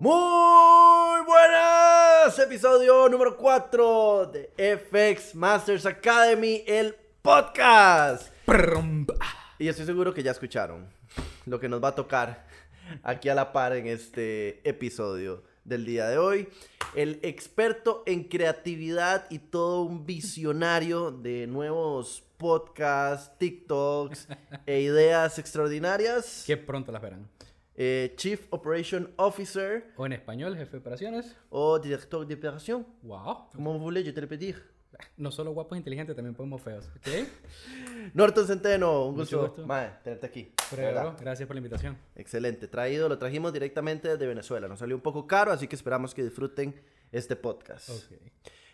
Muy buenas, episodio número 4 de FX Masters Academy, el podcast. Y estoy seguro que ya escucharon lo que nos va a tocar aquí a la par en este episodio del día de hoy. El experto en creatividad y todo un visionario de nuevos podcasts, TikToks e ideas extraordinarias. Que pronto las verán. Eh, Chief Operation Officer. O en español, jefe de operaciones. O director de operación. Wow. Como voulez, yo te pedí. No solo guapos e inteligentes, también podemos feos. ¿Ok? Norton Centeno, un Mucho gusto, gusto. Mae, tenerte aquí. Pero, gracias por la invitación. Excelente, traído, lo trajimos directamente desde Venezuela. Nos salió un poco caro, así que esperamos que disfruten este podcast. Ok.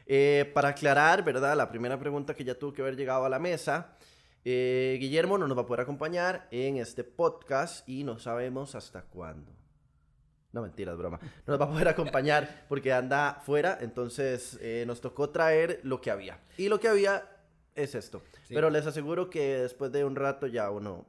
Eh, para aclarar, ¿verdad? La primera pregunta que ya tuvo que haber llegado a la mesa. Eh, Guillermo no nos va a poder acompañar en este podcast y no sabemos hasta cuándo. No, mentiras, broma. No nos va a poder acompañar porque anda fuera, entonces eh, nos tocó traer lo que había. Y lo que había es esto. Sí. Pero les aseguro que después de un rato ya uno...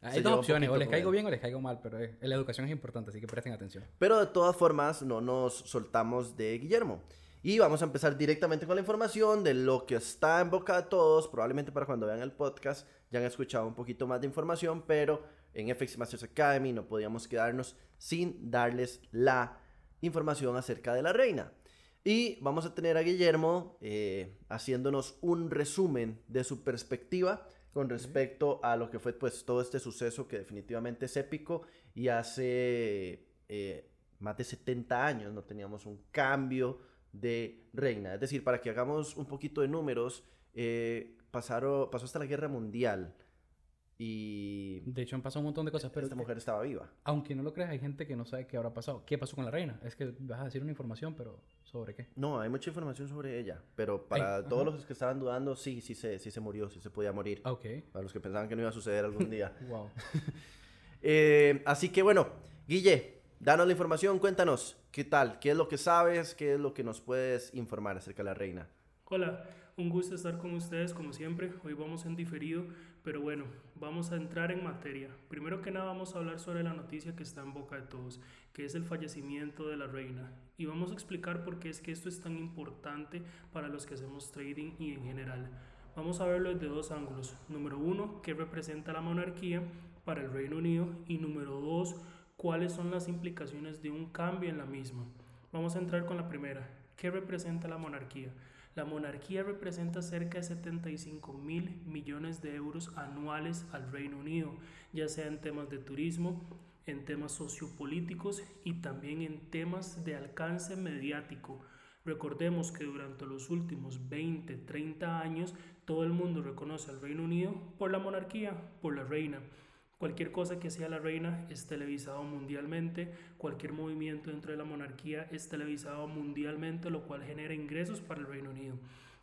Hay dos opciones, o les caigo bien o les caigo mal, pero eh, la educación es importante, así que presten atención. Pero de todas formas, no nos soltamos de Guillermo. Y vamos a empezar directamente con la información de lo que está en boca de todos. Probablemente para cuando vean el podcast ya han escuchado un poquito más de información, pero en FX Masters Academy no podíamos quedarnos sin darles la información acerca de la reina. Y vamos a tener a Guillermo eh, haciéndonos un resumen de su perspectiva con respecto a lo que fue pues todo este suceso que definitivamente es épico y hace eh, más de 70 años no teníamos un cambio de reina. Es decir, para que hagamos un poquito de números, eh, pasaron, pasó hasta la guerra mundial y De hecho, han pasado un montón de cosas, pero esta mujer estaba viva. aunque no lo creas, hay gente que no sabe qué habrá pasado. ¿Qué pasó con la reina? Es que vas a decir una información, pero ¿sobre qué? No, hay mucha información sobre ella, pero para Ay, todos ajá. los que estaban dudando, sí, sí se, sí se murió, sí se podía morir. Ah, Ok. Para los que pensaban que no iba a suceder algún día. Wow. Eh, así que bueno, Guille, danos la información, cuéntanos, ¿qué tal? ¿Qué es lo que sabes? ¿Qué es lo que nos puedes informar acerca de la reina? Hola, un gusto estar con ustedes como siempre. Hoy vamos en diferido, pero bueno, vamos a entrar en materia. Primero que nada vamos a hablar sobre la noticia que está en boca de todos, que es el fallecimiento de la reina. Y vamos a explicar por qué es que esto es tan importante para los que hacemos trading y en general. Vamos a verlo desde dos ángulos. Número uno, qué representa la monarquía para el Reino Unido. Y número dos, cuáles son las implicaciones de un cambio en la misma. Vamos a entrar con la primera. ¿Qué representa la monarquía? La monarquía representa cerca de 75 mil millones de euros anuales al Reino Unido, ya sea en temas de turismo, en temas sociopolíticos y también en temas de alcance mediático. Recordemos que durante los últimos 20, 30 años todo el mundo reconoce al Reino Unido por la monarquía, por la reina. Cualquier cosa que sea la reina es televisado mundialmente, cualquier movimiento dentro de la monarquía es televisado mundialmente, lo cual genera ingresos para el Reino Unido.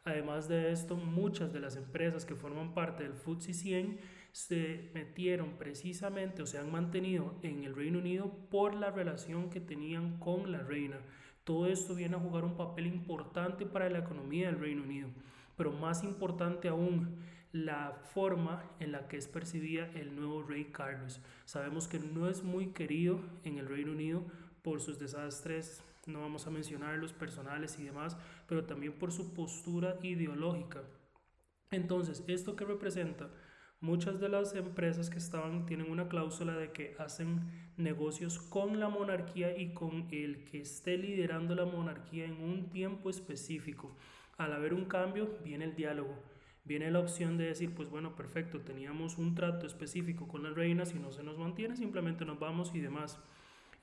Además de esto, muchas de las empresas que forman parte del FTSE 100 se metieron precisamente o se han mantenido en el Reino Unido por la relación que tenían con la reina. Todo esto viene a jugar un papel importante para la economía del Reino Unido, pero más importante aún, la forma en la que es percibida el nuevo rey Carlos. Sabemos que no es muy querido en el Reino Unido por sus desastres, no vamos a mencionar los personales y demás, pero también por su postura ideológica. Entonces, ¿esto qué representa? Muchas de las empresas que estaban tienen una cláusula de que hacen negocios con la monarquía y con el que esté liderando la monarquía en un tiempo específico. Al haber un cambio, viene el diálogo viene la opción de decir, pues bueno, perfecto, teníamos un trato específico con la reina, si no se nos mantiene, simplemente nos vamos y demás.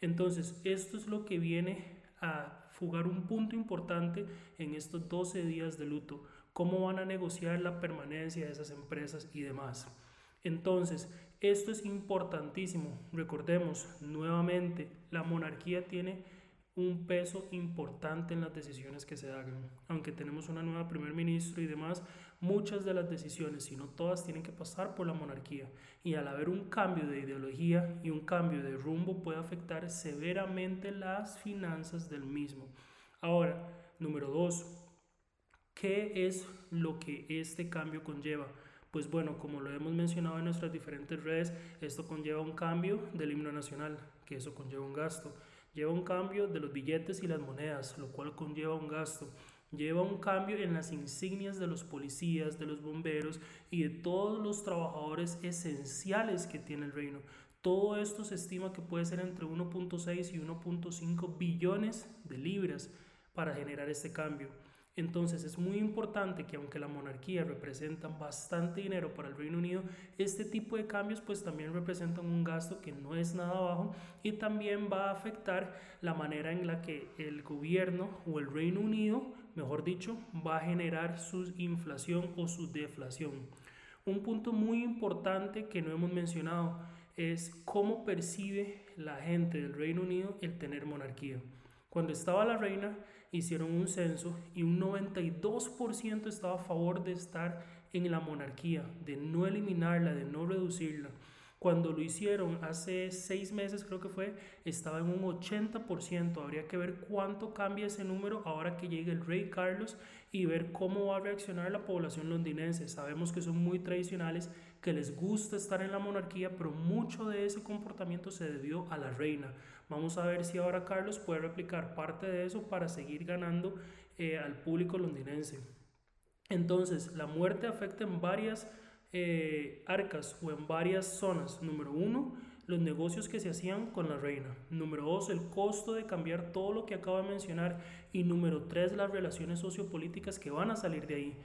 Entonces, esto es lo que viene a jugar un punto importante en estos 12 días de luto, cómo van a negociar la permanencia de esas empresas y demás. Entonces, esto es importantísimo. Recordemos nuevamente, la monarquía tiene un peso importante en las decisiones que se hagan. Aunque tenemos una nueva primer ministro y demás, muchas de las decisiones, si no todas, tienen que pasar por la monarquía. Y al haber un cambio de ideología y un cambio de rumbo puede afectar severamente las finanzas del mismo. Ahora, número dos, ¿qué es lo que este cambio conlleva? Pues bueno, como lo hemos mencionado en nuestras diferentes redes, esto conlleva un cambio del himno nacional, que eso conlleva un gasto. lleva un cambio de los billetes y las monedas, lo cual conlleva un gasto. Lleva un cambio en las insignias de los policías, de los bomberos y de todos los trabajadores esenciales que tiene el reino. Todo esto se estima que puede ser entre 1.6 y 1.5 billones de libras para generar este cambio. Entonces es muy importante que aunque la monarquía representa bastante dinero para el Reino Unido, este tipo de cambios pues también representan un gasto que no es nada bajo y también va a afectar la manera en la que el gobierno o el Reino Unido, mejor dicho, va a generar su inflación o su deflación. Un punto muy importante que no hemos mencionado es cómo percibe la gente del Reino Unido el tener monarquía. Cuando estaba la reina, hicieron un censo y un 92% estaba a favor de estar en la monarquía, de no eliminarla, de no reducirla. Cuando lo hicieron hace seis meses, creo que fue, estaba en un 80%. Habría que ver cuánto cambia ese número ahora que llegue el rey Carlos y ver cómo va a reaccionar la población londinense. Sabemos que son muy tradicionales, que les gusta estar en la monarquía, pero mucho de ese comportamiento se debió a la reina. Vamos a ver si ahora Carlos puede replicar parte de eso para seguir ganando eh, al público londinense. Entonces, la muerte afecta en varias eh, arcas o en varias zonas. Número uno, los negocios que se hacían con la reina. Número dos, el costo de cambiar todo lo que acabo de mencionar. Y número tres, las relaciones sociopolíticas que van a salir de ahí.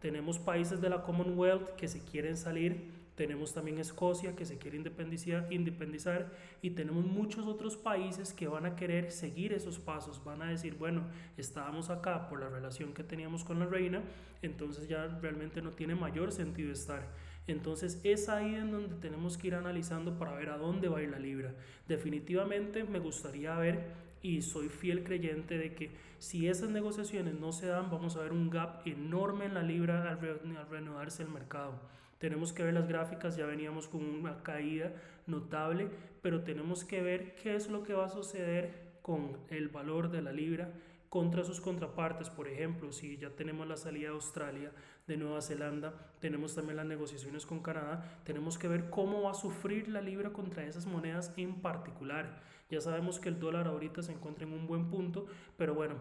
Tenemos países de la Commonwealth que se quieren salir tenemos también Escocia que se quiere independizar, independizar y tenemos muchos otros países que van a querer seguir esos pasos, van a decir, bueno, estábamos acá por la relación que teníamos con la reina, entonces ya realmente no tiene mayor sentido estar. Entonces es ahí en donde tenemos que ir analizando para ver a dónde va a ir la libra. Definitivamente me gustaría ver y soy fiel creyente de que si esas negociaciones no se dan, vamos a ver un gap enorme en la libra al, al reanudarse el mercado. Tenemos que ver las gráficas, ya veníamos con una caída notable, pero tenemos que ver qué es lo que va a suceder con el valor de la libra contra sus contrapartes. Por ejemplo, si ya tenemos la salida de Australia, de Nueva Zelanda, tenemos también las negociaciones con Canadá, tenemos que ver cómo va a sufrir la libra contra esas monedas en particular. Ya sabemos que el dólar ahorita se encuentra en un buen punto, pero bueno,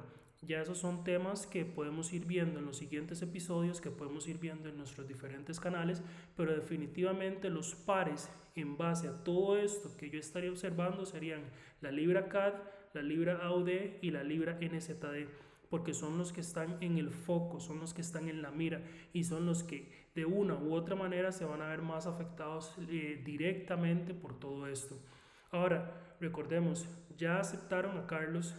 ya esos son temas que podemos ir viendo en los siguientes episodios, que podemos ir viendo en nuestros diferentes canales, pero definitivamente los pares en base a todo esto que yo estaría observando serían la libra CAD, la libra AUD y la libra NZD, porque son los que están en el foco, son los que están en la mira y son los que de una u otra manera se van a ver más afectados eh, directamente por todo esto. Ahora, recordemos, ya aceptaron a Carlos,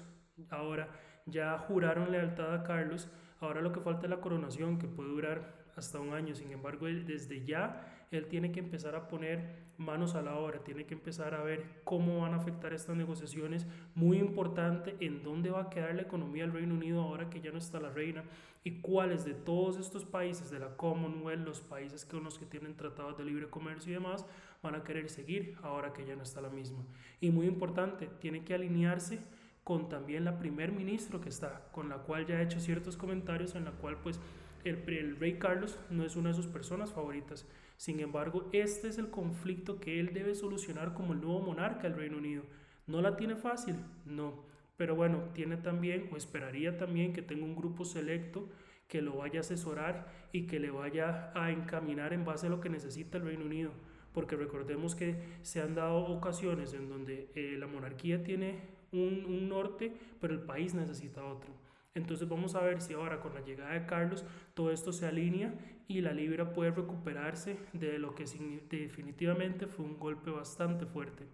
ahora ya juraron lealtad a Carlos, ahora lo que falta es la coronación, que puede durar hasta un año. Sin embargo, desde ya él tiene que empezar a poner manos a la obra, tiene que empezar a ver cómo van a afectar estas negociaciones. Muy importante en dónde va a quedar la economía del Reino Unido ahora que ya no está la reina y cuáles de todos estos países de la Commonwealth, los países con los que tienen tratados de libre comercio y demás, van a querer seguir ahora que ya no está la misma. Y muy importante, tiene que alinearse con también la primer ministro que está, con la cual ya ha hecho ciertos comentarios en la cual pues el, el, rey Carlos no es una de sus personas favoritas. Sin embargo, este es el conflicto que él debe solucionar como el nuevo monarca del Reino Unido. ¿No la tiene fácil? No. Pero bueno, tiene también, o esperaría también que tenga un grupo selecto que lo vaya a asesorar y que le vaya a encaminar en base a lo que necesita el Reino Unido. Porque recordemos que se han dado ocasiones en donde eh, la monarquía tiene un, norte, pero el país necesita otro. Entonces vamos a ver si ahora con la llegada de Carlos todo esto se alinea y la libra puede recuperarse de lo que definitivamente fue un golpe bastante fuerte.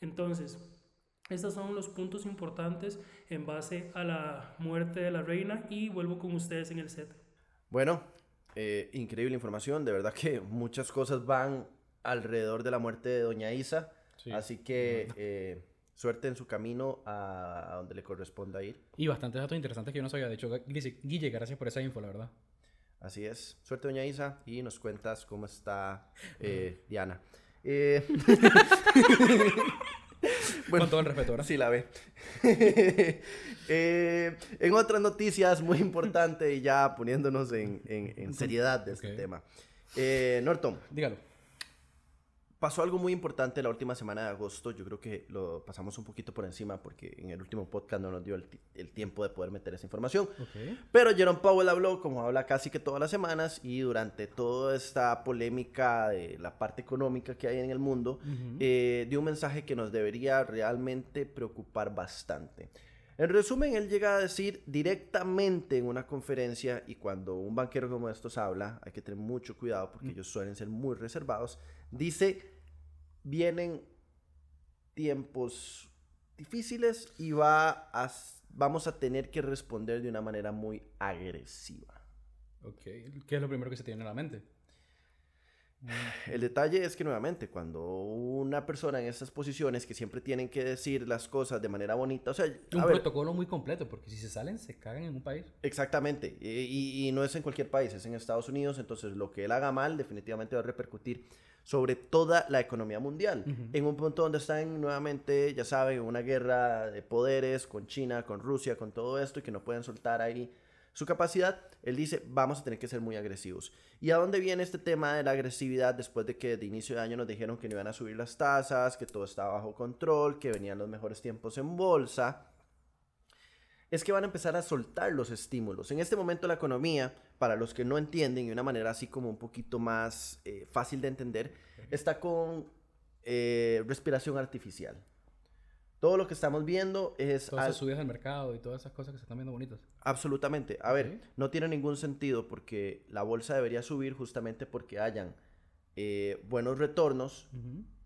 Entonces, estos son los puntos importantes en base a la muerte de la reina y vuelvo con ustedes en el set. Bueno, eh, increíble información, de verdad que muchas cosas van alrededor de la muerte de doña Isa, así que... Eh, suerte en su camino a, donde le corresponda ir. Y bastantes datos interesantes que yo no sabía. De hecho, Guille, gracias por esa info, la verdad. Así es. Suerte, doña Isa, y nos cuentas cómo está eh, Diana. Eh... bueno, Con todo el respeto, ¿verdad? Sí, la ve. Eh, en otras noticias muy importante y ya poniéndonos en, en, seriedad de este tema. Norton. Dígalo. Pasó algo muy importante la última semana de agosto. Yo creo que lo pasamos un poquito por encima porque en el último podcast no nos dio el, el tiempo de poder meter esa información. Ok. Pero Jerome Powell habló, como habla casi que todas las semanas, y durante toda esta polémica de la parte económica que hay en el mundo, eh, dio un mensaje que nos debería realmente preocupar bastante. En resumen, él llega a decir directamente en una conferencia, y cuando un banquero como estos habla, hay que tener mucho cuidado porque ellos suelen ser muy reservados, dice, vienen tiempos difíciles y va a, vamos a tener que responder de una manera muy agresiva. Ok. ¿Qué es lo primero que se tiene a la mente? El detalle es que nuevamente, cuando una persona en estas posiciones que siempre tienen que decir las cosas de manera bonita, o sea, Un ver, protocolo muy completo, porque si se salen, se cagan en un país. exactamente, y, y- no es en cualquier país, es en Estados Unidos, entonces lo que él haga mal definitivamente va a repercutir sobre toda la economía mundial, Ujú. en un punto donde están nuevamente, ya saben, en una guerra de poderes con China, con Rusia, con todo esto, y que no pueden soltar ahí su capacidad, él dice, vamos a tener que ser muy agresivos. ¿Y a dónde viene este tema de la agresividad después de que de inicio de año nos dijeron que no iban a subir las tasas, que todo estaba bajo control, que venían los mejores tiempos en bolsa? Es que van a empezar a soltar los estímulos. En este momento la economía, para los que no entienden, y de una manera así como un poquito más eh, fácil de entender, está con eh, respiración artificial. Todo lo que estamos viendo es... Todas al- esas subidas al mercado y todas esas cosas que se están viendo bonitas. Absolutamente. A ver, no tiene ningún sentido porque la bolsa debería subir justamente porque hayan eh, buenos retornos,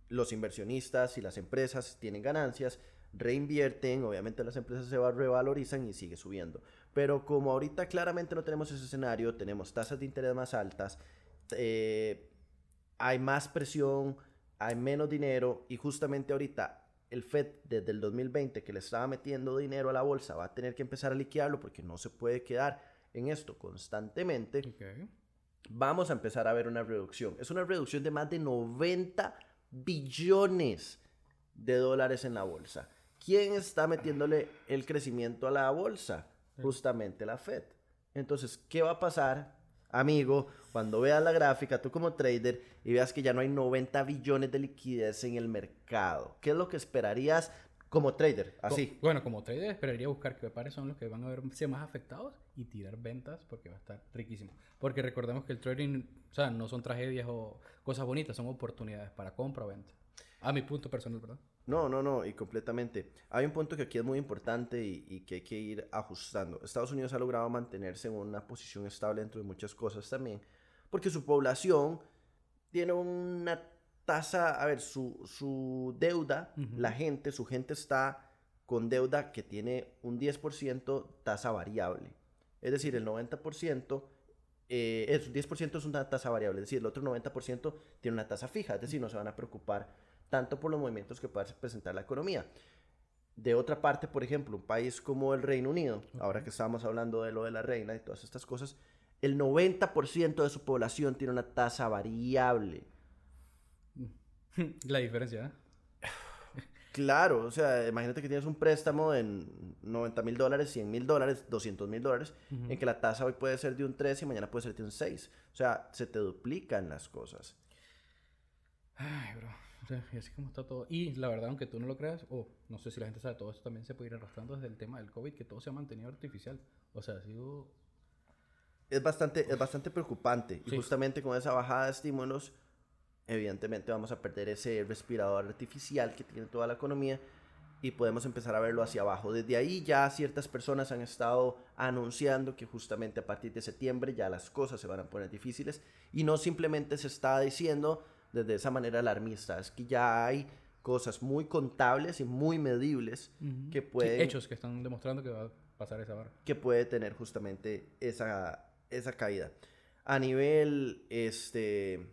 los inversionistas y las empresas tienen ganancias, reinvierten, obviamente las empresas se va- revalorizan y sigue subiendo. Pero como ahorita claramente no tenemos ese escenario, tenemos tasas de interés más altas, eh, hay más presión, hay menos dinero y justamente ahorita el Fed desde el 2020 que le estaba metiendo dinero a la bolsa va a tener que empezar a liquidarlo porque no se puede quedar en esto constantemente vamos a empezar a ver una reducción. Es una reducción de más de 90 billones de dólares en la bolsa. ¿Quién está metiéndole el crecimiento a la bolsa? Justamente la Fed. Entonces, ¿qué va a pasar, amigo, cuando veas la gráfica, tú como trader, y veas que ya no hay 90 billones de liquidez en el mercado? ¿Qué es lo que esperarías como trader? Así. Co- Bueno, como trader esperaría buscar que pares son los que van a verse más afectados y tirar ventas porque va a estar riquísimo. Porque recordemos que el trading, o sea, no son tragedias o cosas bonitas, son oportunidades para compra o venta. A mi punto personal, ¿verdad? No, no, no, y completamente. Hay un punto que aquí es muy importante y, y que hay que ir ajustando. Estados Unidos ha logrado mantenerse en una posición estable dentro de muchas cosas también, porque su población tiene una tasa, a ver, su, su deuda, la gente, su gente está con deuda que tiene un 10% tasa variable. Es decir, el 90%, eh, es, 10% es una tasa variable, es decir, el otro 90% tiene una tasa fija, es decir, no se van a preocupar tanto por los movimientos que pueda presentar la economía. De otra parte, por ejemplo, un país como el Reino Unido, ahora que estábamos hablando de lo de la reina y todas estas cosas, el 90% de su población tiene una tasa variable. La diferencia, ¿eh? Claro, o sea, imagínate que tienes un préstamo en 90 mil dólares, 100 mil dólares, 200 mil dólares, en que la tasa hoy puede ser de un 3 y mañana puede ser de un 6. O sea, se te duplican las cosas. Ay, bro. Sea, y así como está todo. Y la verdad, aunque tú no lo creas, o no sé si la gente sabe, todo esto también se puede ir arrastrando desde el tema del COVID, que todo se ha mantenido artificial. O sea, ha sido... Es bastante, es bastante preocupante. Y Sí. justamente con esa bajada de estímulos, evidentemente vamos a perder ese respirador artificial que tiene toda la economía y podemos empezar a verlo hacia abajo. Desde ahí ya ciertas personas han estado anunciando que justamente a partir de septiembre ya las cosas se van a poner difíciles y no simplemente se está diciendo desde esa manera alarmista, es que ya hay cosas muy contables y muy medibles que Sí, pueden hechos que están demostrando que va a pasar esa barra. que puede tener justamente esa, esa caída. A nivel este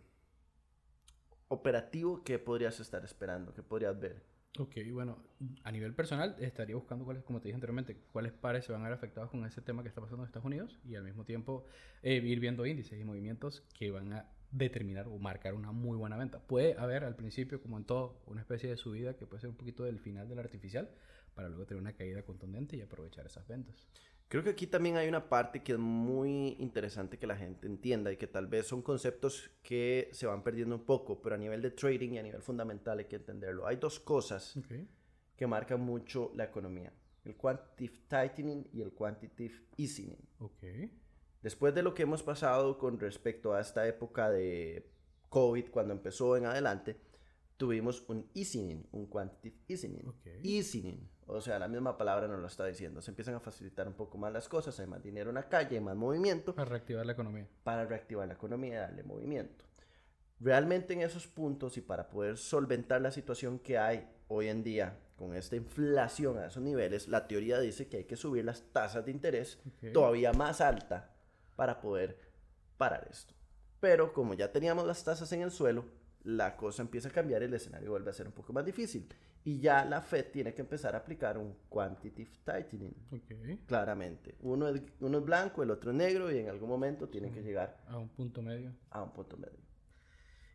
operativo, ¿qué podrías estar esperando? ¿Qué podrías ver? Ok, bueno, a nivel personal estaría buscando cuáles, como te dije anteriormente, cuáles pares se van a ver afectados con ese tema que está pasando en Estados Unidos y al mismo tiempo eh, ir viendo índices y movimientos que van a determinar o marcar una muy buena venta. Puede haber al principio, como en todo, una especie de subida que puede ser un poquito del final del artificial para luego tener una caída contundente y aprovechar esas ventas. Creo que aquí también hay una parte que es muy interesante que la gente entienda y que tal vez son conceptos que se van perdiendo un poco, pero a nivel de trading y a nivel fundamental hay que entenderlo. Hay dos cosas que marcan mucho la economía, el quantitative tightening y el quantitative easing. Después de lo que hemos pasado con respecto a esta época de COVID, cuando empezó en adelante, tuvimos un easing, un quantitative easing. Easing, o sea, la misma palabra nos lo está diciendo. Se empiezan a facilitar un poco más las cosas, hay más dinero en la calle, hay más movimiento Para reactivar la economía. para reactivar la economía y darle movimiento. Realmente en esos puntos y para poder solventar la situación que hay hoy en día con esta inflación a esos niveles, la teoría dice que hay que subir las tasas de interés todavía más alta para poder parar esto. Pero como ya teníamos las tasas en el suelo, la cosa empieza a cambiar y el escenario vuelve a ser un poco más difícil. Y ya la Fed tiene que empezar a aplicar un quantitative tightening. Claramente. Uno es, uno es blanco, el otro es negro y en algún momento tienen que llegar A un punto medio. a un punto medio.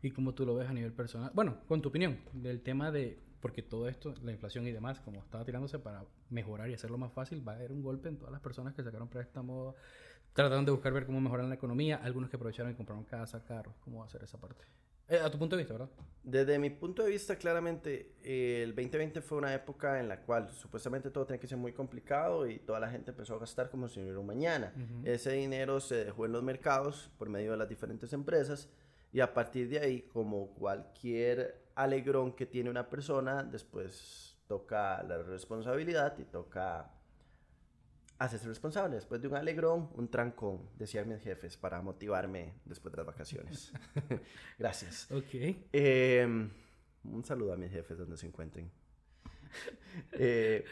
¿Y cómo tú lo ves a nivel personal? Bueno, con tu opinión del tema de, porque todo esto, la inflación y demás, como estaba tirándose para mejorar y hacerlo más fácil, va a haber un golpe en todas las personas que sacaron préstamos, trataron de buscar ver cómo mejorar la economía, algunos que aprovecharon y compraron casa, carros, ¿cómo va a ser esa parte? Eh, a tu punto de vista, ¿verdad? Desde mi punto de vista, claramente, eh, el 2020 fue una época en la cual supuestamente todo tenía que ser muy complicado y toda la gente empezó a gastar como si no hubiera un mañana. Ese dinero se dejó en los mercados por medio de las diferentes empresas y a partir de ahí, como cualquier alegrón que tiene una persona, después toca la responsabilidad y toca hacerse responsable. Después de un alegrón, un trancón, decían mis jefes, para motivarme después de las vacaciones. Gracias. Ok. Eh, un saludo a mis jefes donde se encuentren. Eh,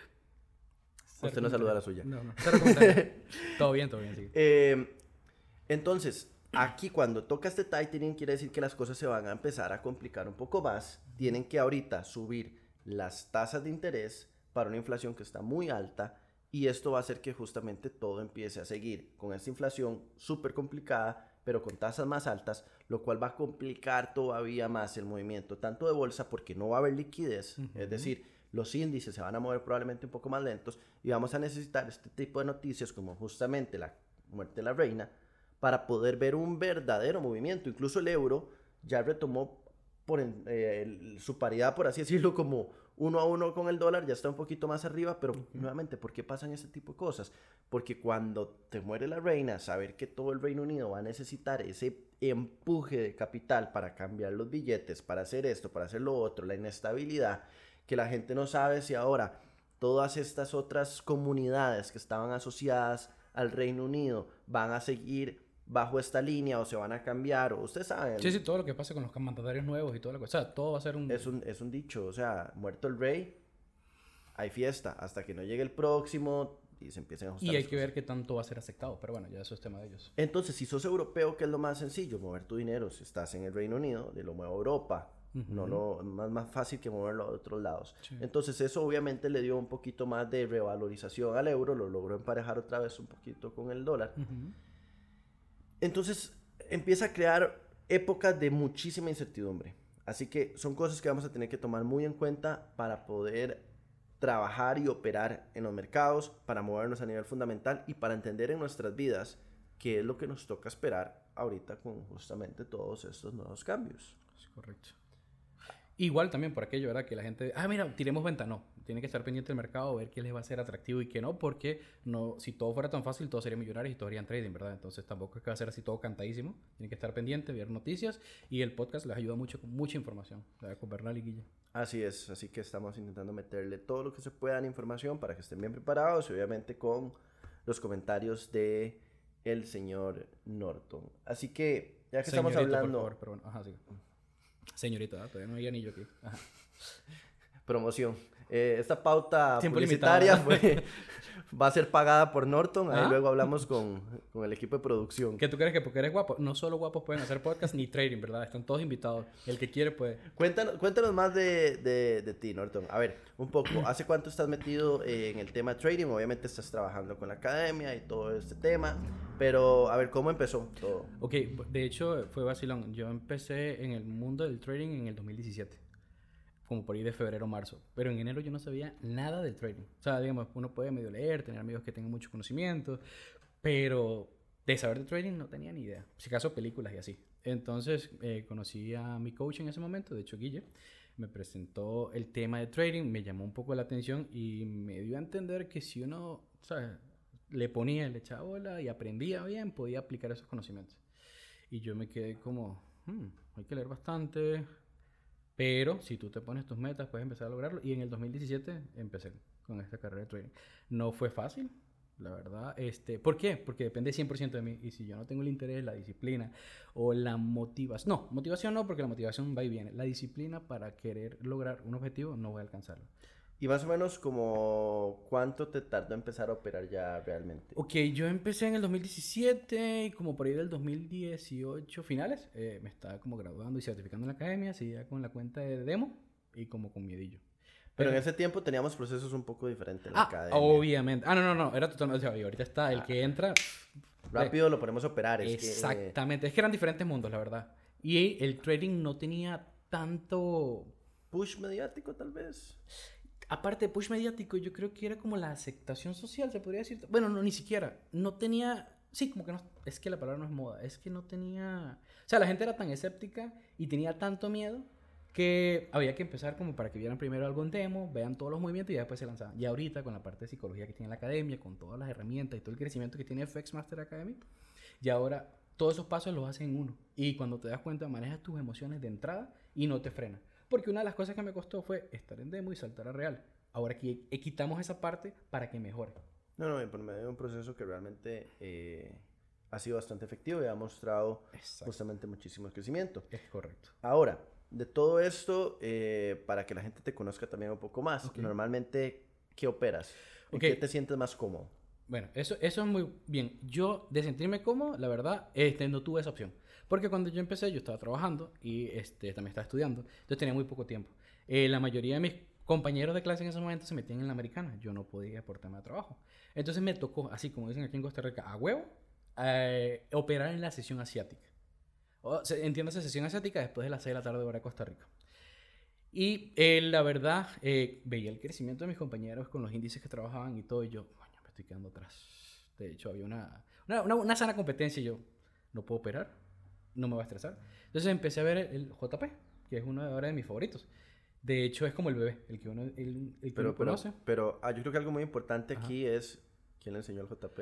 usted no saluda a la suya. No, no. Todo bien, todo bien, sí. Eh, entonces, aquí cuando toca este tightening quiere decir que las cosas se van a empezar a complicar un poco más. Tienen que ahorita subir las tasas de interés para una inflación que está muy alta y esto va a hacer que justamente todo empiece a seguir con esta inflación súper complicada pero con tasas más altas, lo cual va a complicar todavía más el movimiento, tanto de bolsa porque no va a haber liquidez, es decir, los índices se van a mover probablemente un poco más lentos y vamos a necesitar este tipo de noticias como justamente la muerte de la reina para poder ver un verdadero movimiento. Incluso el euro ya retomó por en- eh, su paridad, por así decirlo, como uno a uno con el dólar, ya está un poquito más arriba, pero nuevamente, ¿por qué pasan ese tipo de cosas? Porque cuando te muere la reina, saber que todo el Reino Unido va a necesitar ese empuje de capital para cambiar los billetes, para hacer esto, para hacer lo otro, la inestabilidad, que la gente no sabe si ahora todas estas otras comunidades que estaban asociadas al Reino Unido van a seguir bajo esta línea o se van a cambiar, o usted sabe, Sí, sí, todo lo que pasa con los mandatarios nuevos y toda la cosa. O sea, todo va a ser un... es un, es un dicho, o sea, muerto el rey, hay fiesta, hasta que no llegue el próximo y se empiecen a ajustar. Y hay que cosas. ver qué tanto va a ser aceptado. Pero bueno, ya eso es tema de ellos. Entonces, si sos europeo, ¿qué es lo más sencillo? Mover tu dinero. Si estás en el Reino Unido, de lo muevo a Europa. No lo más, más fácil que moverlo a otros lados. Sí. Entonces, eso obviamente le dio un poquito más de revalorización al euro, lo logró emparejar otra vez un poquito con el dólar. Entonces empieza a crear épocas de muchísima incertidumbre. Así que son cosas que vamos a tener que tomar muy en cuenta para poder trabajar y operar en los mercados, para movernos a nivel fundamental y para entender en nuestras vidas qué es lo que nos toca esperar ahorita con justamente todos estos nuevos cambios. Es correcto. Igual también por aquello, ¿verdad? Que la gente, ah, mira, tiremos venta. No, tiene que estar pendiente del mercado, ver qué les va a ser atractivo y qué no, porque no, si todo fuera tan fácil, todos serían millonarios y todos harían trading, ¿verdad? Entonces tampoco es que va a ser así todo cantadísimo. Tienen que estar pendiente, ver noticias y el podcast les ayuda mucho con mucha información, ¿verdad? Con Bernal y Guille. Así es, así que estamos intentando meterle todo lo que se pueda en información para que estén bien preparados y obviamente con los comentarios de el señor Norton. Así que ya que estamos Señorita, hablando Por favor, pero bueno, ajá, sí. Señorita, ¿verdad? todavía no hay anillo aquí. Ajá. promoción, eh, esta pauta Tiempo publicitaria fue- va a ser pagada por Norton. Ahí ¿Ah? luego hablamos con, con el equipo de producción. ¿Qué tú crees que porque eres guapo? No solo guapos pueden hacer podcast ni trading, ¿verdad? Están todos invitados. El que quiere puede. Cuéntanos, cuéntanos más de, de, de ti, Norton. A ver, un poco. ¿Hace cuánto estás metido en el tema trading? Obviamente estás trabajando con la academia y todo este tema. Pero, a ver, ¿cómo empezó todo? Ok, de hecho fue vacilón. Yo empecé en el mundo del trading en el 2017. Como por ahí de febrero marzo. Pero en enero yo no sabía nada del trading. O sea, digamos, uno puede medio leer, tener amigos que tengan mucho conocimiento, pero de saber de trading no tenía ni idea. Si acaso películas y así. Entonces eh, conocí a mi coach en ese momento, de hecho Guille, me presentó el tema de trading, me llamó un poco la atención y me dio a entender que si uno, ¿sabes? Le ponía, le echaba bola y aprendía bien, podía aplicar esos conocimientos. Y yo me quedé como, hmm, hay que leer bastante, pero si tú te pones tus metas, puedes empezar a lograrlo. Y en el 2017 empecé con esta carrera de trading. No fue fácil, la verdad. Este, ¿Por qué? Porque depende 100% de mí. Y si yo no tengo el interés, la disciplina o la motivación. No, motivación no, porque la motivación va y viene. La disciplina para querer lograr un objetivo no voy a alcanzarlo. Y más o menos como cuánto te tardó empezar a operar ya realmente. Ok, yo empecé en el 2017 y como por ahí del 2018 finales, eh, me estaba como graduando y certificando en la academia, seguía con la cuenta de demo y como con miedillo. Pero en ese tiempo teníamos procesos un poco diferentes en la Ah, academia. obviamente. Ah, no, no, no, era totalmente. o sea, ahorita está el que entra. Rápido lo ponemos a operar. Es que, Exactamente. Es que eran diferentes mundos, la verdad. Y el trading no tenía tanto. push mediático, tal vez. Aparte de push mediático, yo creo que era como la aceptación social, se podría decir. Bueno, no, ni siquiera. No tenía. Sí, como que no. Es que la palabra no es moda. Es que no tenía. O sea, la gente era tan escéptica y tenía tanto miedo que había que empezar como para que vieran primero algo en demo, vean todos los movimientos y después se lanzaban. Y ahorita con la parte de psicología que tiene la academia, con todas las herramientas y todo el crecimiento que tiene FX Master Academy, y ahora todos esos pasos los hacen uno. Y cuando te das cuenta, manejas tus emociones de entrada y no te frena. Porque una de las cosas que me costó fue estar en demo y saltar a real. Ahora aquí quitamos esa parte para que mejore. No, no, por medio de un proceso que realmente eh, ha sido bastante efectivo y ha mostrado Exacto. justamente muchísimo crecimiento. Es correcto. Ahora, de todo esto, eh, para que la gente te conozca también un poco más, Ok. normalmente, ¿qué operas? ¿En Ok. qué te sientes más cómodo? Bueno, eso, eso es muy bien. Yo, de sentirme cómodo, la verdad, este, no tuve esa opción. Porque cuando yo empecé, yo estaba trabajando y este, también estaba estudiando. Entonces tenía muy poco tiempo. Eh, la mayoría de mis compañeros de clase en ese momento se metían en la americana. Yo no podía por tema de trabajo. Entonces me tocó, así como dicen aquí en Costa Rica, a huevo, eh, operar en la sesión asiática. O, se- entiéndase, sesión asiática después de las 6 de la tarde hora de Costa Rica. Y eh, la verdad, eh, veía el crecimiento de mis compañeros con los índices que trabajaban y todo, y yo, coño, me estoy quedando atrás. De hecho, había una, una, una- una sana competencia y yo, no puedo operar, no me va a estresar. Entonces empecé a ver el, JP, que es uno de ahora de mis favoritos. De hecho, es como el bebé, el que uno, el, el que Pero, uno pero, conoce. pero ah, yo creo que algo muy importante Ajá. aquí es, ¿quién le enseñó el JP?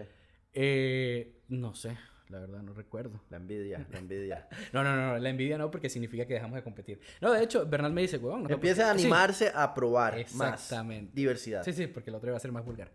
Eh, no sé, la verdad, no recuerdo. La envidia, la envidia. No, no, no, la envidia no, porque significa que dejamos de competir. No, de hecho, Bernal me dice, huevón, no Empieza a Sí. animarse a probar más Exactamente. diversidad. Sí, sí, porque el otro iba a ser más vulgar.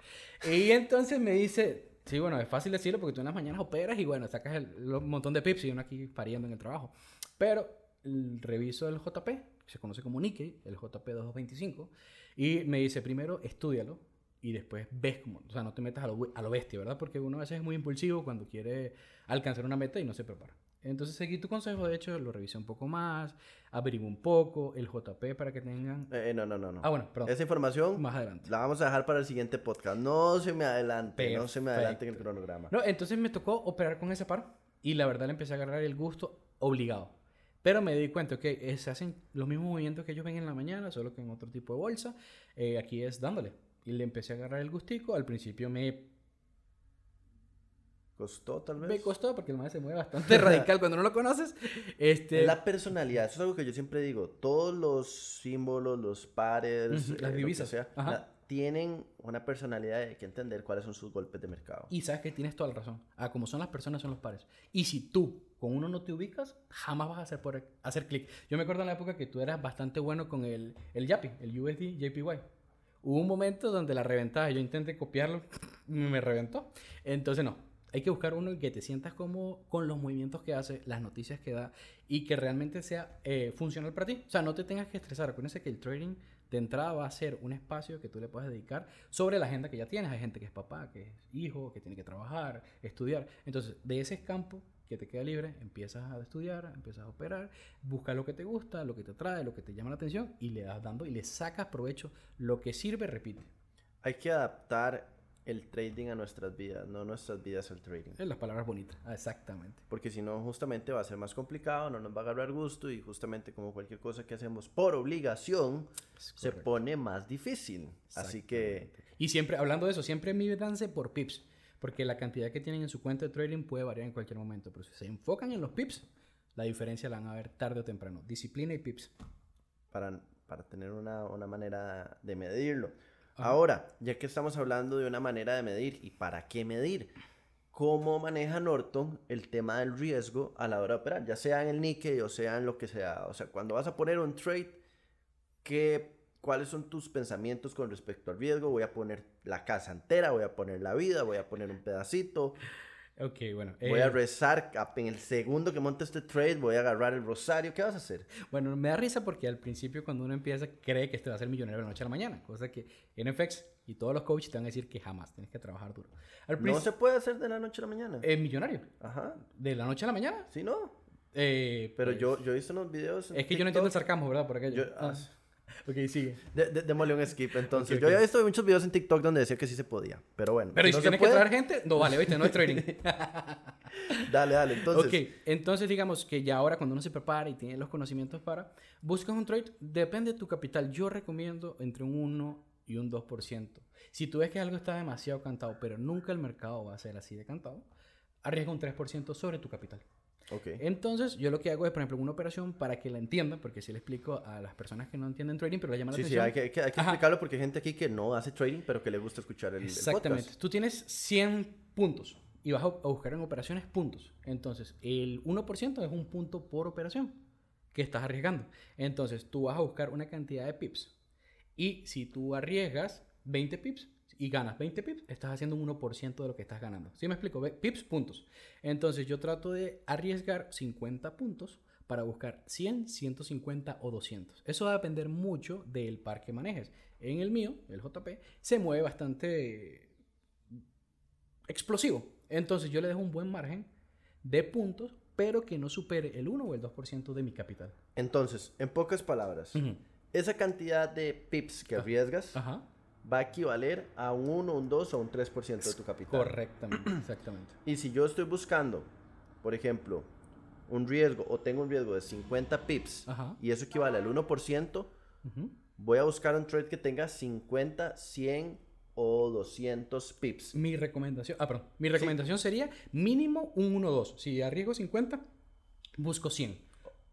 Y entonces me dice, sí, bueno, es fácil decirlo porque tú en las mañanas operas y bueno, sacas el, un montón de pips y uno aquí pariendo en el trabajo. Pero el reviso del JP, que se conoce como Nikkei, el JP 2225, y me dice, primero, estúdialo y después ves cómo, o sea, no te metas a lo, a lo bestia, ¿verdad? Porque uno a veces es muy impulsivo cuando quiere alcanzar una meta y no se prepara. Entonces seguí tu consejo, de hecho, lo revisé un poco más, averigué un poco el JP para que tengan... Eh, eh, no, no, no, no. Ah, bueno, perdón. Esa información Más adelante. la vamos a dejar para el siguiente podcast. No se me adelante, no se me adelante en el Perfecto. cronograma. No, entonces me tocó operar con ese par y la verdad le empecé a agarrar el gusto obligado. Pero me di cuenta que eh, se hacen los mismos movimientos que ellos ven en la mañana, solo que en otro tipo de bolsa. Eh, aquí es dándole. Y le empecé a agarrar el gustico. Al principio me, ¿Costó tal vez? me costó porque el man se mueve bastante radical cuando no lo conoces. Este, Es la personalidad, eso es algo que yo siempre digo. Todos los símbolos, los pares, Ujú, eh, las divisas. sea, la- tienen una personalidad y hay que entender cuáles son sus golpes de mercado. Y sabes que tienes toda la razón. Ah, como son las personas, son los pares. Y si tú con uno no te ubicas, jamás vas a hacer, por, hacer clic. Yo me acuerdo en la época que tú eras bastante bueno con el, el YAPI, el USD JPY. Hubo un momento donde la reventaba. Yo intenté copiarlo, me reventó. Entonces, no. Hay que buscar uno que te sientas como con los movimientos que hace, las noticias que da y que realmente sea eh, funcional para ti. O sea, no te tengas que estresar. Acuérdense que el trading de entrada va a ser un espacio que tú le puedes dedicar sobre la agenda que ya tienes. Hay gente que es papá, que es hijo, que tiene que trabajar, estudiar. Entonces, de ese campo que te queda libre, empiezas a estudiar, empiezas a operar, buscas lo que te gusta, lo que te atrae, lo que te llama la atención y le das dando y le sacas provecho. Lo que sirve, repite. Hay que adaptar el trading a nuestras vidas, no nuestras vidas al trading. Es las palabras bonitas, ah, exactamente. Porque si no, justamente va a ser más complicado, no nos va a agarrar gusto y justamente como cualquier cosa que hacemos por obligación, se pone más difícil. Así que, Y siempre, hablando de eso, siempre mídanse por pips. Porque la cantidad que tienen en su cuenta de trading puede variar en cualquier momento. Pero si se enfocan en los pips, la diferencia la van a ver tarde o temprano. Disciplina y pips. para, para tener una, una manera de medirlo. Ahora, ya que estamos hablando de una manera de medir y para qué medir, ¿cómo maneja Norton el tema del riesgo a la hora de operar? Ya sea en el Nikkei o sea en lo que sea. O sea, cuando vas a poner un trade, ¿qué, ¿cuáles son tus pensamientos con respecto al riesgo? Voy a poner la casa entera, voy a poner la vida, voy a poner un pedacito, Ok, bueno. voy a eh, rezar, en el segundo que monte este trade voy a agarrar el rosario, ¿qué vas a hacer? Bueno, me da risa porque al principio cuando uno empieza cree que este va a ser millonario de la noche a la mañana. Cosa que en FX y todos los coaches te van a decir que jamás. Tienes que trabajar duro. Al No se puede hacer de la noche a la mañana. eh, millonario. Ajá. De la noche a la mañana. Sí, no. Eh, Pero pues, yo, yo he visto unos videos. en Es que yo no entiendo el sarcasmo, ¿verdad? Por aquello. Yo- Ah. Ok, sigue. de, de- démosle un skip entonces. Ok, Yo ok. había visto muchos videos en TikTok donde decía que sí se podía. Pero bueno. Pero ¿y no si tienes que traer gente? No vale, ¿viste? No es trading. Dale, dale. Entonces, ok, entonces digamos que ya ahora cuando uno se prepara y tiene los conocimientos para, buscas un trade, depende de tu capital. Yo recomiendo entre un 1 y un 2%. Si tú ves que algo está demasiado cantado, pero nunca el mercado va a ser así de cantado, arriesga un 3% sobre tu capital. Ok. Entonces, yo lo que hago es, por ejemplo, una operación para que la entiendan, porque si le explico a las personas que no entienden trading, pero le llaman la Sí, sí, atención. hay que, hay que- hay que explicarlo porque hay gente aquí que no hace trading, pero que le gusta escuchar el, el Exactamente. podcast. Tú tienes 100 puntos y vas a, a buscar en operaciones puntos. Entonces, el 1% es un punto por operación que estás arriesgando. Entonces, tú vas a buscar una cantidad de pips. Y si tú arriesgas 20 pips y ganas 20 pips, estás haciendo un 1% de lo que estás ganando. ¿Sí me explico? Pips, puntos. Entonces, yo trato de arriesgar 50 puntos para buscar 100, 150 o 200. Eso va a depender mucho del par que manejes. En el mío, el JP, se mueve bastante explosivo. Entonces yo le dejo un buen margen de puntos, pero que no supere el 1 o el 2% de mi capital. Entonces, en pocas palabras, esa cantidad de pips que arriesgas Ajá. Va a equivaler a un 1, un 2 o un 3% de tu capital. Correctamente, exactamente. Y si yo estoy buscando, por ejemplo, un riesgo o tengo un riesgo de 50 pips Ajá. y eso equivale al 1%, Ujú. voy a buscar un trade que tenga 50, 100 o 200 pips. Mi recomendación, ah, perdón, mi recomendación sería mínimo un 1-2. Si arriesgo 50, busco 100.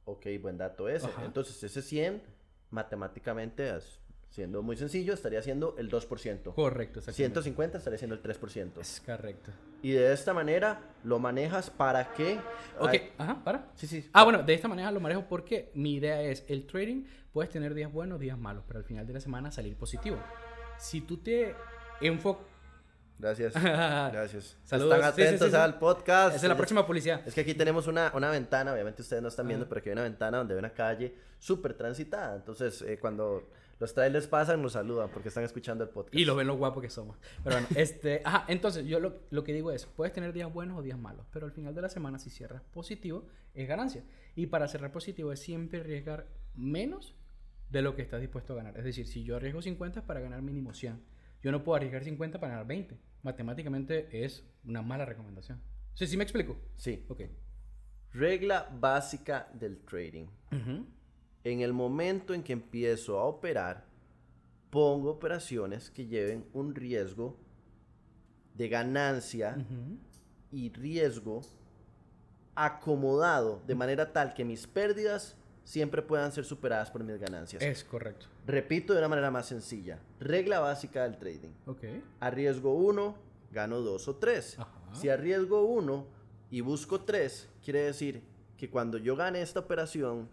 Ok, buen dato ese. Ajá. Entonces ese 100, matemáticamente, as- siendo muy sencillo, estaría siendo el 2%. Correcto, exactamente. 150 estaría siendo el 3%. Es correcto. Y de esta manera lo manejas para que... Ok, Ay, ajá, para. sí, sí. Ah, bueno, de esta manera lo manejo porque mi idea es el trading, puedes tener días buenos, días malos, pero al final de la semana salir positivo. Si tú te enfocas... Gracias. Gracias. Saludos. Están Sí, sí, atentos sí, sí. al podcast. Esa es la próxima publicidad. Es que aquí tenemos una, una ventana, obviamente ustedes no están viendo, Ajá. pero aquí hay una ventana donde hay una calle súper transitada. Entonces, eh, cuando los trailers pasan, nos saludan porque están escuchando el podcast. Y lo ven lo guapo que somos. Pero bueno, este, ajá, entonces yo lo, lo que digo es, puedes tener días buenos o días malos, pero al final de la semana si cierras positivo es ganancia. Y para cerrar positivo es siempre arriesgar menos de lo que estás dispuesto a ganar. Es decir, si yo arriesgo 50 es para ganar mínimo 100. Yo no puedo arriesgar 50 para ganar 20. Matemáticamente es una mala recomendación. ¿Sí, sí me explico? Sí. Ok. Regla básica del trading. Ujú. En el momento en que empiezo a operar, pongo operaciones que lleven un riesgo de ganancia y riesgo acomodado de manera tal que mis pérdidas siempre puedan ser superadas por mis ganancias. Es correcto. Repito de una manera más sencilla. Regla básica del trading. Ok. Arriesgo 1, gano 2 o 3. Ajá. Si arriesgo 1 y busco 3, quiere decir que cuando yo gane esta operación,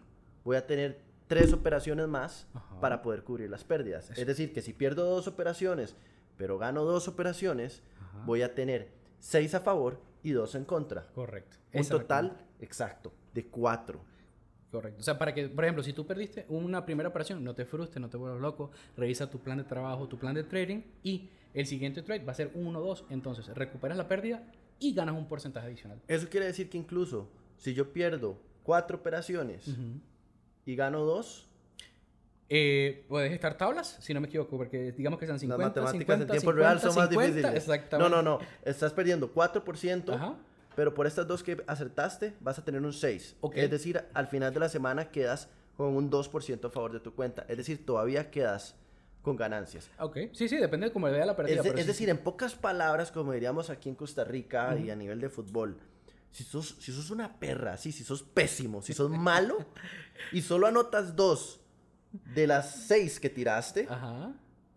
voy a tener 3 operaciones más Ajá. para poder cubrir las pérdidas. Eso. Es decir, que si pierdo 2 operaciones, pero gano 2 operaciones, Ajá. voy a tener 6 a favor y 2 en contra. Correcto. Un total exacto de 4. Correcto. O sea, para que, por ejemplo, si tú perdiste una primera operación, no te frustres, no te vuelvas loco, revisa tu plan de trabajo, tu plan de trading y el siguiente trade va a ser 1 o 2. Entonces, recuperas la pérdida y ganas un porcentaje adicional. Eso quiere decir que incluso si yo pierdo 4 operaciones y gano 2, Eh, puedes estar tablas, si no me equivoco, porque digamos que sean 50, Las matemáticas 50, en tiempo 50, real son más 50, difíciles. Exactamente. No, no, no. Estás perdiendo 4%, Ajá. pero por estas dos que acertaste vas a tener un 6. Ok. Es decir, al final de la semana quedas con un 2% a favor de tu cuenta. Es decir, todavía quedas con ganancias. Ok, sí, sí, depende de cómo le vea la partida. Es, de- es sí, decir, en pocas palabras, como diríamos aquí en Costa Rica y a nivel de fútbol, si sos, si sos una perra, sí, si sos pésimo, si sos malo y solo anotas dos de las seis que tiraste, Ajá.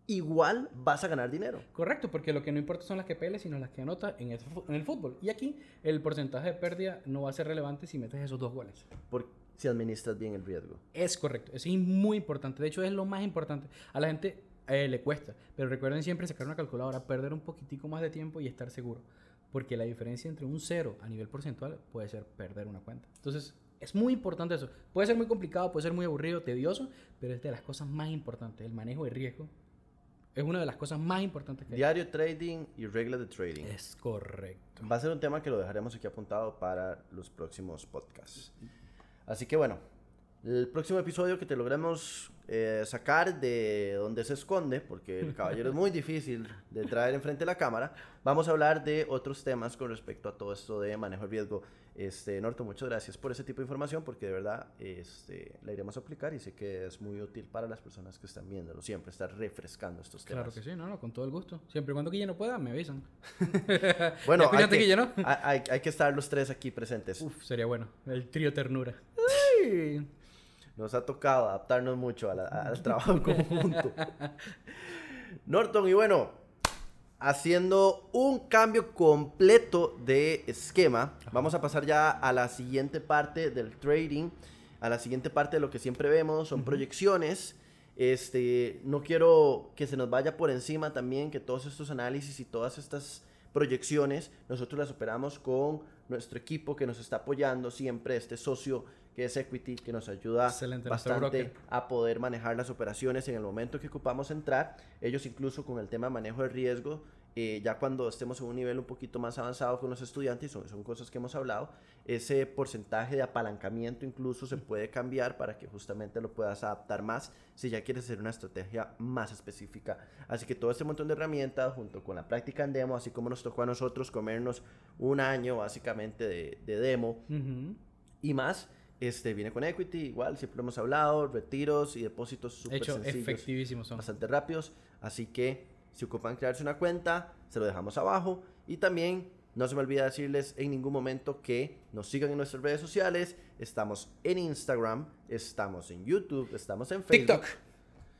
igual vas a ganar dinero. Correcto, porque lo que no importa son las que peles, sino las que anotas en, en el fútbol. Y aquí el porcentaje de pérdida no va a ser relevante si metes esos dos goles. Por, si administras bien el riesgo. Es correcto, eso es muy importante. De hecho, es lo más importante. A la gente eh, le cuesta, pero recuerden siempre sacar una calculadora, perder un poquitico más de tiempo y estar seguro. Porque la diferencia entre un cero a nivel porcentual puede ser perder una cuenta. Entonces, es muy importante eso. Puede ser muy complicado, puede ser muy aburrido, tedioso, pero es de las cosas más importantes. El manejo de riesgo es una de las cosas más importantes que hay. Diario trading y regla de trading. Es correcto. Va a ser un tema que lo dejaremos aquí apuntado para los próximos podcasts. Así que bueno, el próximo episodio que te logremos eh, sacar de donde se esconde, porque el caballero es muy difícil de traer enfrente de la cámara, vamos a hablar de otros temas con respecto a todo esto de manejo de riesgo. Este, Norton, muchas gracias por ese tipo de información, porque de verdad este, la iremos a aplicar y sé que es muy útil para las personas que están viéndolo, siempre estar refrescando estos temas. Claro que sí, no, no, con todo el gusto. Siempre y cuando Guille no pueda, me avisan. Bueno, hay que, Guille, ¿no? hay- hay- hay que estar los tres aquí presentes. Uf, sería bueno. El trío ternura. Ay. Nos ha tocado adaptarnos mucho a la- al trabajo en conjunto. Norton, y bueno, haciendo un cambio completo de esquema, vamos a pasar ya a la siguiente parte del trading, a la siguiente parte de lo que siempre vemos, son proyecciones. Este, no quiero que se nos vaya por encima también que todos estos análisis y todas estas proyecciones nosotros las operamos con nuestro equipo que nos está apoyando siempre, este socio que es Equity, que nos ayuda Excelente, bastante a poder manejar las operaciones en el momento que ocupamos entrar. Ellos incluso con el tema de manejo de riesgo, eh, ya cuando estemos en un nivel un poquito más avanzado con los estudiantes, son, son cosas que hemos hablado, ese porcentaje de apalancamiento incluso se puede cambiar para que justamente lo puedas adaptar más si ya quieres hacer una estrategia más específica. Así que todo este montón de herramientas junto con la práctica en demo, así como nos tocó a nosotros comernos un año básicamente de, de demo, Ujú. y más, este viene con Equity, igual, siempre hemos hablado, retiros y depósitos De súper hecho, sencillos, efectivísimos son. bastante rápidos. Así que si ocupan crearse una cuenta, se lo dejamos abajo. Y también no se me olvida decirles en ningún momento que nos sigan en nuestras redes sociales. Estamos en Instagram, estamos en YouTube, estamos en Facebook. TikTok.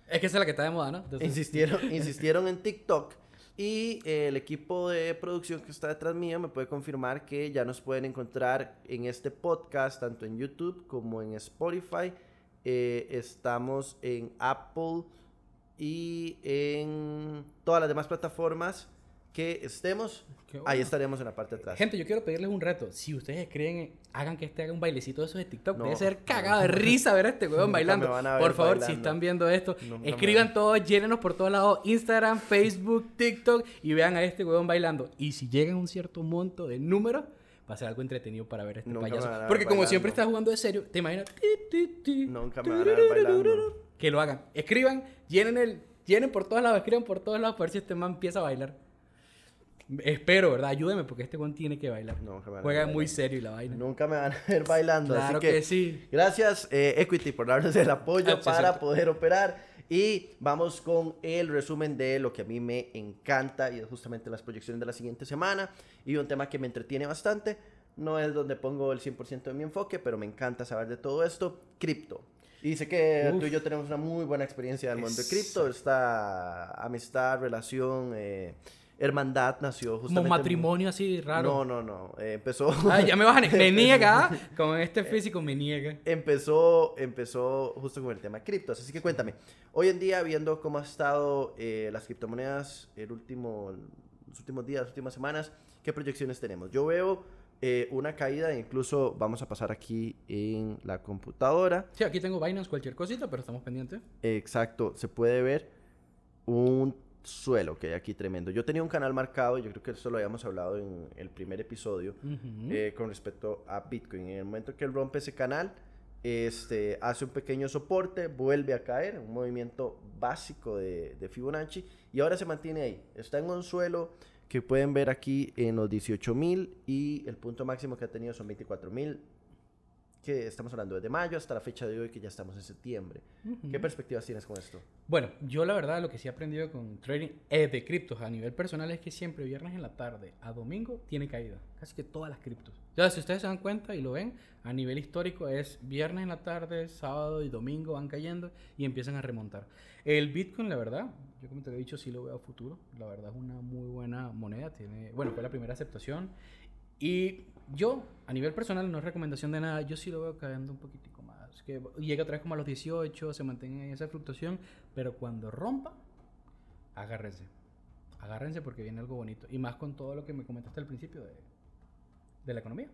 Es que esa es la que está de moda, ¿no? Entonces, Insistieron, insistieron en TikTok. Y eh, el equipo de producción que está detrás mío me puede confirmar que ya nos pueden encontrar en este podcast, tanto en YouTube como en Spotify. Eh, estamos en Apple y en todas las demás plataformas que estemos. Qué Ahí bueno. estaremos en la parte de atrás. Gente, yo quiero pedirles un reto. Si ustedes creen, hagan que este haga un bailecito de esos de TikTok. No, Debe ser no. cagado de risa ver a este Nunca bailando. Por favor, si bailando. están viendo esto, Nunca escriban van. todos, llénenos por todos lados. Instagram, Facebook, TikTok. Y vean a este huevón bailando. Y si llegan a un cierto monto de números, va a ser algo entretenido para ver a este Nunca payaso. Porque como bailando. siempre está jugando de serio, te imaginas. Nunca me van a bailando. Que lo hagan. Escriban, llenen el. Llenen por todos lados, escriban por todos lados para ver si este man empieza a bailar. Espero, ¿verdad? Ayúdeme porque este weón tiene que bailar. A Juega muy serio y la vaina. Nunca me van a ver bailando. Claro así que, que, sí. Gracias, eh, Equity, por darnos el apoyo Ah, sí, para cierto. poder operar. Y vamos con el resumen de lo que a mí me encanta y es justamente las proyecciones de la siguiente semana. Y un tema que me entretiene bastante. No es donde pongo el 100% de mi enfoque, pero me encanta saber de todo esto. Cripto. Y sé que Uf. tú y yo tenemos una muy buena experiencia del mundo de cripto. Esta amistad, relación, eh, hermandad nació justamente... Como matrimonio así raro. No, no, no. eh, empezó... Ay, ya me a... Me niega. ¿ah? Con este físico me niega. empezó, empezó justo con el tema de criptos. Así que cuéntame, hoy en día, viendo cómo ha estado eh, las criptomonedas el último, los últimos días, las últimas semanas, ¿qué proyecciones tenemos? Yo veo eh, una caída, incluso vamos a pasar aquí en la computadora. Sí, aquí tengo Binance, cualquier cosita, pero estamos pendientes. Exacto, se puede ver un suelo que hay aquí tremendo. Yo tenía un canal marcado, yo creo que esto lo habíamos hablado en el primer episodio, eh, con respecto a Bitcoin. En el momento que él rompe ese canal, este, hace un pequeño soporte, vuelve a caer, un movimiento básico de, de Fibonacci, y ahora se mantiene ahí. Está en un suelo que pueden ver aquí en los 18.000 y el punto máximo que ha tenido son 24.000 que estamos hablando desde mayo hasta la fecha de hoy que ya estamos en septiembre. ¿Qué perspectivas tienes con esto? Bueno, yo la verdad lo que sí he aprendido con trading eh, de criptos a nivel personal es que siempre viernes en la tarde a domingo tiene caída. Casi que todas las criptos. Ya si ustedes se dan cuenta y lo ven, a nivel histórico es viernes en la tarde, sábado y domingo van cayendo y empiezan a remontar. El Bitcoin, la verdad, yo como te he dicho, sí lo veo a futuro. La verdad es una muy buena moneda. Tiene, bueno, fue la primera aceptación. Y yo, a nivel personal, no es recomendación de nada, yo sí lo veo cayendo un poquitico más. Que llega otra vez como a los 18, se mantenga en esa fluctuación, pero cuando rompa, agárrense. Agárrense porque viene algo bonito. Y más con todo lo que me comentaste al principio de, de la economía.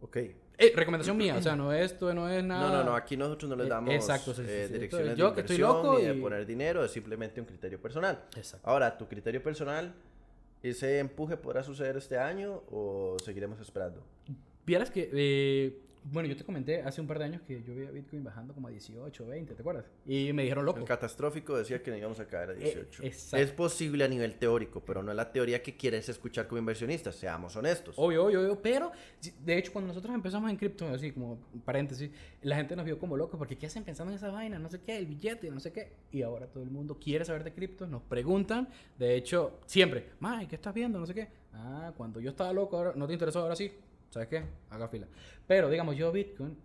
Ok. Eh, recomendación mía, o sea, no es esto, no es nada. No, no, no, aquí nosotros no les Eh, damos exacto, sí, sí, eh, sí. direcciones yo de que estoy inversión loco ni de y- poner dinero, es simplemente un criterio personal. Exacto. Ahora, tu criterio personal, ¿ese empuje podrá suceder este año o seguiremos esperando? Vieras que, eh, bueno, yo te comenté hace un par de años que yo veía Bitcoin bajando como a 18, 20, ¿te acuerdas? Y me dijeron loco. El catastrófico decía que no íbamos a caer a 18. Eh, exacto. es posible a nivel teórico, pero no es la teoría que quieres escuchar como inversionista, seamos honestos. Obvio, obvio, obvio, pero de hecho cuando nosotros empezamos en cripto, así como paréntesis, la gente nos vio como locos porque ¿qué hacen pensando en esa vaina? No sé qué, el billete, no sé qué. Y ahora todo el mundo quiere saber de cripto, nos preguntan, de hecho, siempre, May, ¿qué estás viendo? No sé qué. Ah, cuando yo estaba loco, ahora no te interesó, ahora sí. ¿Sabes qué? Haga fila. Pero digamos, yo Bitcoin,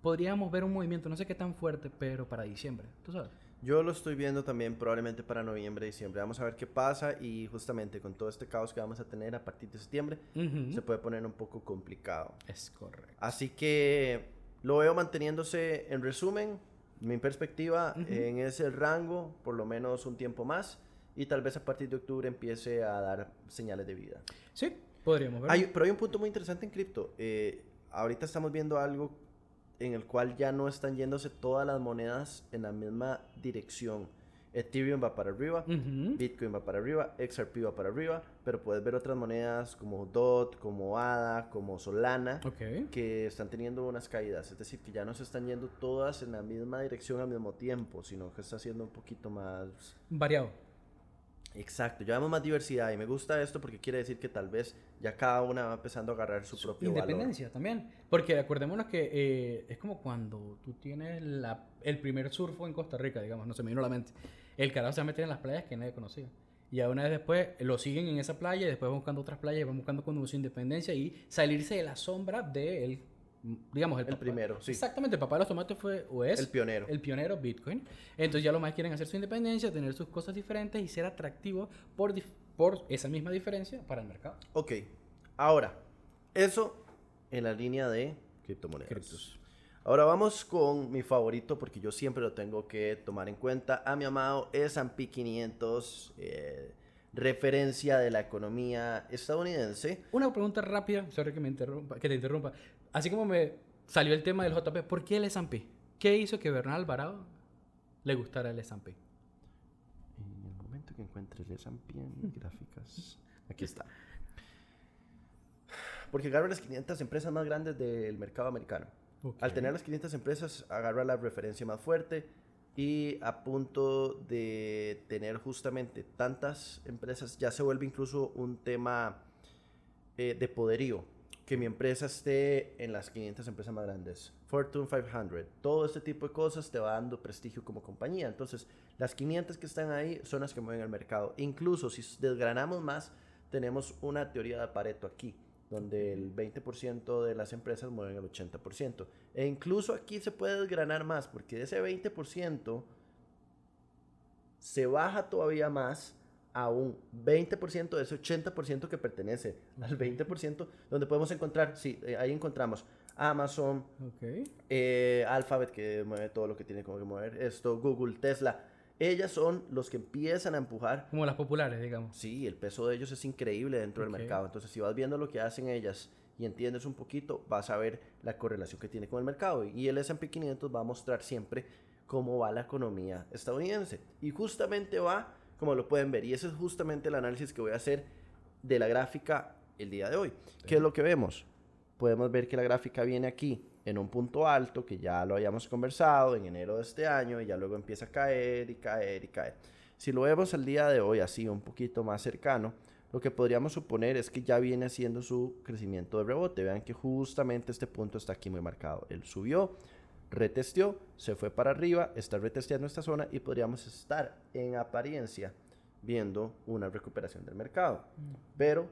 podríamos ver un movimiento, no sé qué tan fuerte, pero para diciembre, ¿tú sabes? Yo lo estoy viendo también probablemente para noviembre, diciembre. Vamos a ver qué pasa y justamente con todo este caos que vamos a tener a partir de septiembre, Ujú. se puede poner un poco complicado. Es correcto. Así que lo veo manteniéndose, en resumen, mi perspectiva, Ujú. en ese rango, por lo menos un tiempo más, y tal vez a partir de octubre empiece a dar señales de vida. Sí, podríamos ver. Hay- pero hay un punto muy interesante en cripto. Eh, ahorita estamos viendo algo en el cual ya no están yéndose todas las monedas en la misma dirección. Ethereum va para arriba. Bitcoin va para arriba, XRP va para arriba, pero puedes ver otras monedas como DOT, como ADA, como Solana, que están teniendo unas caídas. Es decir, que ya no se están yendo todas en la misma dirección al mismo tiempo, sino que está siendo un poquito más... Variado. Exacto, ya vemos más diversidad y me gusta esto porque quiere decir que tal vez ya cada una va empezando a agarrar su propio valor. Independencia también. Porque acordémonos que eh, es como cuando tú tienes la, el primer surfo en Costa Rica, digamos, no se me vino a la mente. El carajo se va a meter en las playas que nadie conocía. Y a una vez después lo siguen en esa playa y después van buscando otras playas y van buscando cuando su independencia y salirse de la sombra de él. Digamos, el, El papá- primero, sí. Exactamente, el papá de los tomates fue o es El pionero. el pionero Bitcoin. Entonces ya los más quieren hacer su independencia, tener sus cosas diferentes y ser atractivos por, por esa misma diferencia para el mercado. Ok, ahora, eso en la línea de criptomonedas. Criptos. Ahora vamos con mi favorito porque yo siempre lo tengo que tomar en cuenta. A mi amado S&P 500, eh, referencia de la economía estadounidense. Una pregunta rápida, sorry que me interrumpa, que te interrumpa. Así como me salió el tema del JP, ¿por qué el S&P? ¿Qué hizo que Bernal Alvarado le gustara el S&P? En el momento que encuentres el S&P en mis gráficas, aquí está. Porque agarra las 500 empresas más grandes del mercado americano. Al tener las 500 empresas, agarra la referencia más fuerte y a punto de tener justamente tantas empresas, ya se vuelve incluso un tema eh, de poderío. Que mi empresa esté en las 500 empresas más grandes. Fortune 500. Todo este tipo de cosas te va dando prestigio como compañía. Entonces, las 500 que están ahí son las que mueven el mercado. Incluso si desgranamos más, tenemos una teoría de Pareto aquí donde el 20% de las empresas mueven el 80%. E incluso aquí se puede desgranar más, porque ese 20% se baja todavía más a un 20% de ese 80% que pertenece al 20%, donde podemos encontrar, sí, eh, ahí encontramos Amazon, Ok. eh, Alphabet, que mueve todo lo que tiene como que mover, esto, Google, Tesla. Ellas son los que empiezan a empujar Como las populares, digamos. Sí, el peso de ellos es increíble dentro del mercado. Entonces, si vas viendo lo que hacen ellas y entiendes un poquito, vas a ver la correlación que tiene con el mercado. Y el S&P 500 va a mostrar siempre cómo va la economía estadounidense. Y justamente va, como lo pueden ver, y ese es justamente el análisis que voy a hacer de la gráfica el día de hoy. ¿Qué es lo que vemos? Podemos ver que la gráfica viene aquí en un punto alto que ya lo habíamos conversado en enero de este año y ya luego empieza a caer y caer y caer. Si lo vemos el día de hoy así un poquito más cercano, lo que podríamos suponer es que ya viene haciendo su crecimiento de rebote. Vean que justamente este punto está aquí muy marcado. Él subió, retesteó, se fue para arriba, está retesteando esta zona y podríamos estar en apariencia viendo una recuperación del mercado. Pero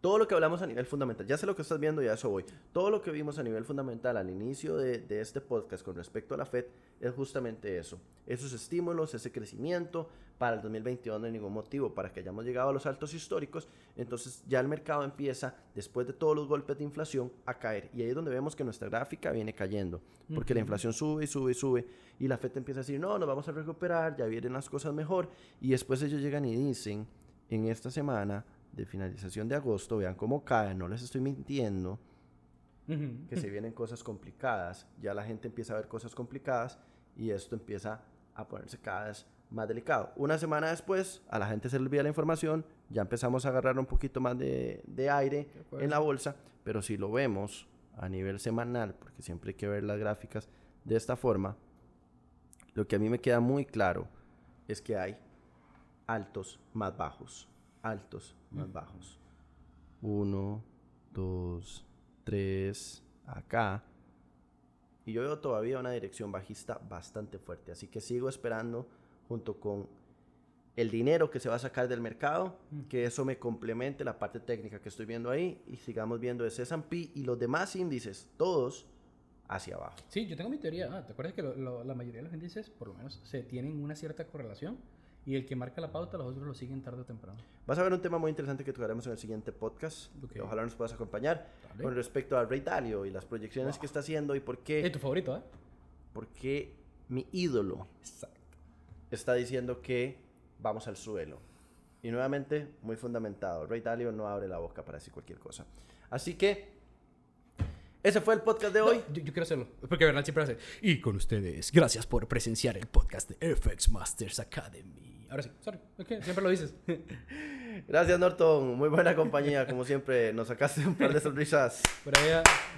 todo lo que hablamos a nivel fundamental, ya sé lo que estás viendo y a eso voy. Todo lo que vimos a nivel fundamental al inicio de, de, este podcast con respecto a la Fed es justamente eso. Esos estímulos, ese crecimiento. Para el 2022 no hay ningún motivo para que hayamos llegado a los altos históricos. Entonces ya el mercado empieza, después de todos los golpes de inflación, a caer. Y ahí es donde vemos que nuestra gráfica viene cayendo. Porque uh -huh. la inflación sube y sube y sube. Y la Fed empieza a decir, no, nos vamos a recuperar, ya vienen las cosas mejor. Y después ellos llegan y dicen, en esta semana de finalización de agosto, vean cómo cae, no les estoy mintiendo, uh -huh. que se vienen cosas complicadas, ya la gente empieza a ver cosas complicadas y esto empieza a ponerse cada vez más delicado. Una semana después, a la gente se le olvida la información, ya empezamos a agarrar un poquito más de, de aire en la bolsa, pero si lo vemos a nivel semanal, porque siempre hay que ver las gráficas de esta forma, lo que a mí me queda muy claro es que hay altos más bajos altos más bajos. Uno, dos, tres, acá. Y yo veo todavía una dirección bajista bastante fuerte. Así que sigo esperando junto con el dinero que se va a sacar del mercado, que eso me complemente la parte técnica que estoy viendo ahí y sigamos viendo ese S&P y los demás índices, todos hacia abajo. Sí, yo tengo mi teoría. Ah, ¿Te acuerdas que lo, lo, la mayoría de los índices, por lo menos, se tienen una cierta correlación? Y el que marca la pauta, los otros lo siguen tarde o temprano. Vas a ver un tema muy interesante que tocaremos en el siguiente podcast. Okay. Ojalá nos puedas acompañar. Dale. Con respecto al Ray Dalio y las proyecciones wow. que está haciendo y por qué. Es tu favorito, ¿eh? Porque mi ídolo Exacto. Está diciendo que vamos al suelo. Y nuevamente, muy fundamentado. Ray Dalio no abre la boca para decir cualquier cosa. Así que ese fue el podcast de hoy. No, yo, yo, quiero hacerlo. Porque Bernal siempre hace. Y con ustedes, gracias por presenciar el podcast de FX Masters Academy. Ahora sí, sorry. Okay, siempre lo dices. gracias, Norton. Muy buena compañía. Como siempre, nos sacaste un par de sonrisas.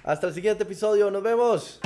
Hasta el siguiente episodio. Nos vemos.